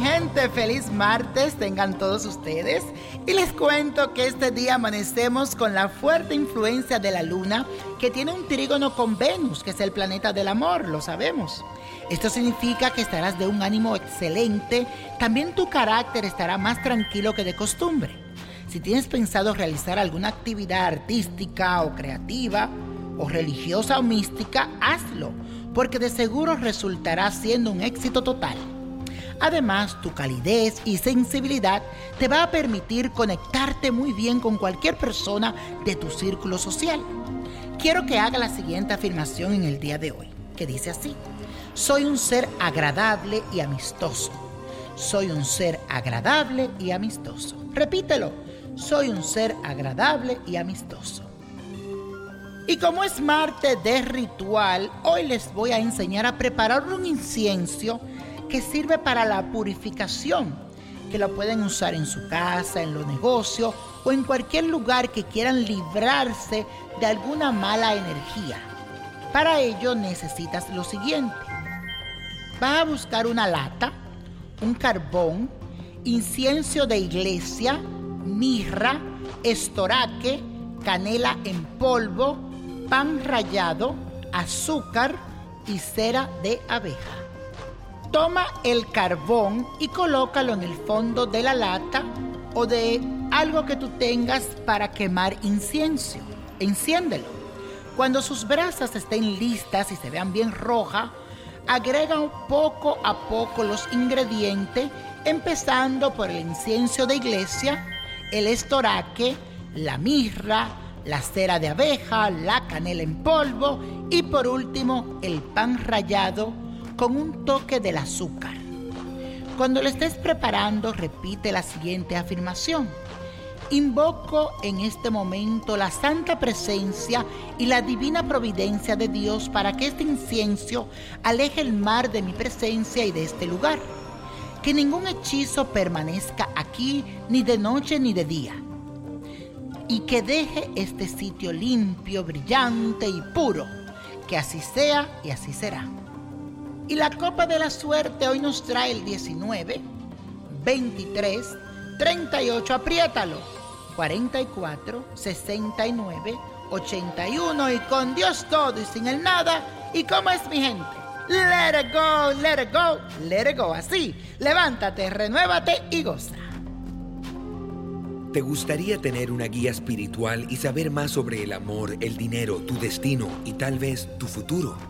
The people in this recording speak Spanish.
gente, feliz martes tengan todos ustedes. Y les cuento que este día amanecemos con la fuerte influencia de la luna que tiene un trígono con Venus, que es el planeta del amor, lo sabemos. Esto significa que estarás de un ánimo excelente, también tu carácter estará más tranquilo que de costumbre. Si tienes pensado realizar alguna actividad artística o creativa, o religiosa o mística, hazlo, porque de seguro resultará siendo un éxito total. Además, tu calidez y sensibilidad te va a permitir conectarte muy bien con cualquier persona de tu círculo social. Quiero que haga la siguiente afirmación en el día de hoy, que dice así, soy un ser agradable y amistoso. Soy un ser agradable y amistoso. Repítelo, soy un ser agradable y amistoso. Y como es martes de ritual, hoy les voy a enseñar a preparar un incienso que sirve para la purificación, que lo pueden usar en su casa, en los negocios o en cualquier lugar que quieran librarse de alguna mala energía. Para ello necesitas lo siguiente. Vas a buscar una lata, un carbón, incienso de iglesia, mirra, estoraque, canela en polvo, pan rallado, azúcar y cera de abeja. Toma el carbón y colócalo en el fondo de la lata o de algo que tú tengas para quemar incienso. Enciéndelo. Cuando sus brasas estén listas y se vean bien rojas, agrega poco a poco los ingredientes, empezando por el incienso de iglesia, el estoraque, la mirra, la cera de abeja, la canela en polvo y por último el pan rallado con un toque del azúcar. Cuando lo estés preparando, repite la siguiente afirmación. Invoco en este momento la santa presencia y la divina providencia de Dios para que este incienso aleje el mar de mi presencia y de este lugar. Que ningún hechizo permanezca aquí ni de noche ni de día. Y que deje este sitio limpio, brillante y puro. Que así sea y así será. Y la copa de la suerte hoy nos trae el 19, 23, 38, apriétalo, 44, 69, 81 y con Dios todo y sin el nada. ¿Y cómo es mi gente? Let it go, let it go, let it go. Así, levántate, renuévate y goza. ¿Te gustaría tener una guía espiritual y saber más sobre el amor, el dinero, tu destino y tal vez tu futuro?